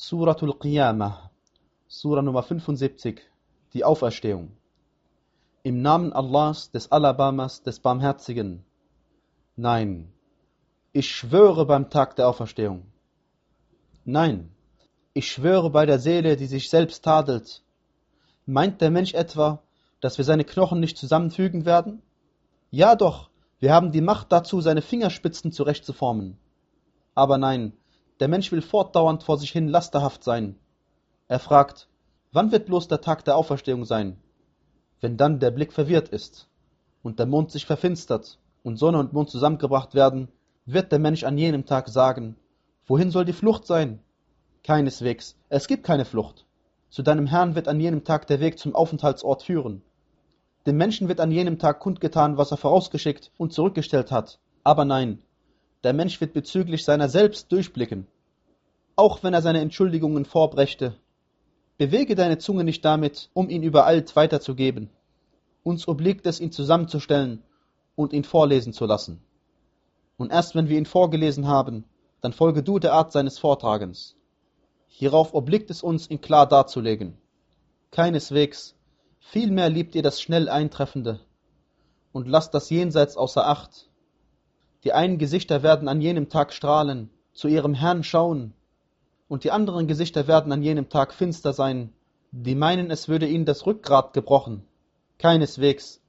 Suratul Qiyamah, Surah Nummer 75, die Auferstehung. Im Namen Allahs, des Alabamas, des Barmherzigen. Nein, ich schwöre beim Tag der Auferstehung. Nein, ich schwöre bei der Seele, die sich selbst tadelt. Meint der Mensch etwa, dass wir seine Knochen nicht zusammenfügen werden? Ja doch, wir haben die Macht dazu, seine Fingerspitzen zurechtzuformen. Aber nein, der Mensch will fortdauernd vor sich hin lasterhaft sein. Er fragt, wann wird bloß der Tag der Auferstehung sein? Wenn dann der Blick verwirrt ist und der Mond sich verfinstert und Sonne und Mond zusammengebracht werden, wird der Mensch an jenem Tag sagen, wohin soll die Flucht sein? Keineswegs, es gibt keine Flucht. Zu deinem Herrn wird an jenem Tag der Weg zum Aufenthaltsort führen. Dem Menschen wird an jenem Tag kundgetan, was er vorausgeschickt und zurückgestellt hat. Aber nein, der Mensch wird bezüglich seiner selbst durchblicken, auch wenn er seine Entschuldigungen vorbrächte. Bewege deine Zunge nicht damit, um ihn übereilt weiterzugeben. Uns obliegt es, ihn zusammenzustellen und ihn vorlesen zu lassen. Und erst wenn wir ihn vorgelesen haben, dann folge du der Art seines Vortragens. Hierauf obliegt es uns, ihn klar darzulegen. Keineswegs, vielmehr liebt ihr das schnell Eintreffende und lasst das Jenseits außer Acht. Die einen Gesichter werden an jenem Tag strahlen, zu ihrem Herrn schauen, und die anderen Gesichter werden an jenem Tag finster sein, die meinen, es würde ihnen das Rückgrat gebrochen. Keineswegs.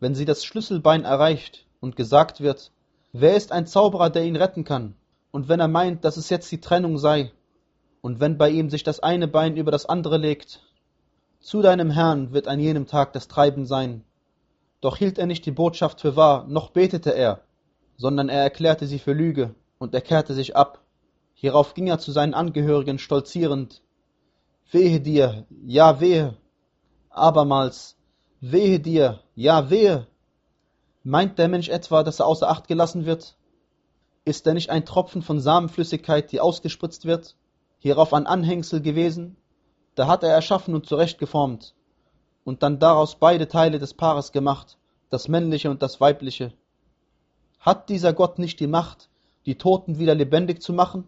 Wenn sie das Schlüsselbein erreicht und gesagt wird, wer ist ein Zauberer, der ihn retten kann? Und wenn er meint, dass es jetzt die Trennung sei, und wenn bei ihm sich das eine Bein über das andere legt, zu deinem Herrn wird an jenem Tag das Treiben sein. Doch hielt er nicht die Botschaft für wahr, noch betete er, sondern er erklärte sie für Lüge, und er kehrte sich ab. Hierauf ging er zu seinen Angehörigen stolzierend. Wehe dir, ja wehe. Abermals, wehe dir, ja wehe. Meint der Mensch etwa, dass er außer Acht gelassen wird? Ist er nicht ein Tropfen von Samenflüssigkeit, die ausgespritzt wird? Hierauf ein Anhängsel gewesen? Da hat er erschaffen und zurechtgeformt und dann daraus beide Teile des Paares gemacht, das männliche und das weibliche. Hat dieser Gott nicht die Macht, die Toten wieder lebendig zu machen?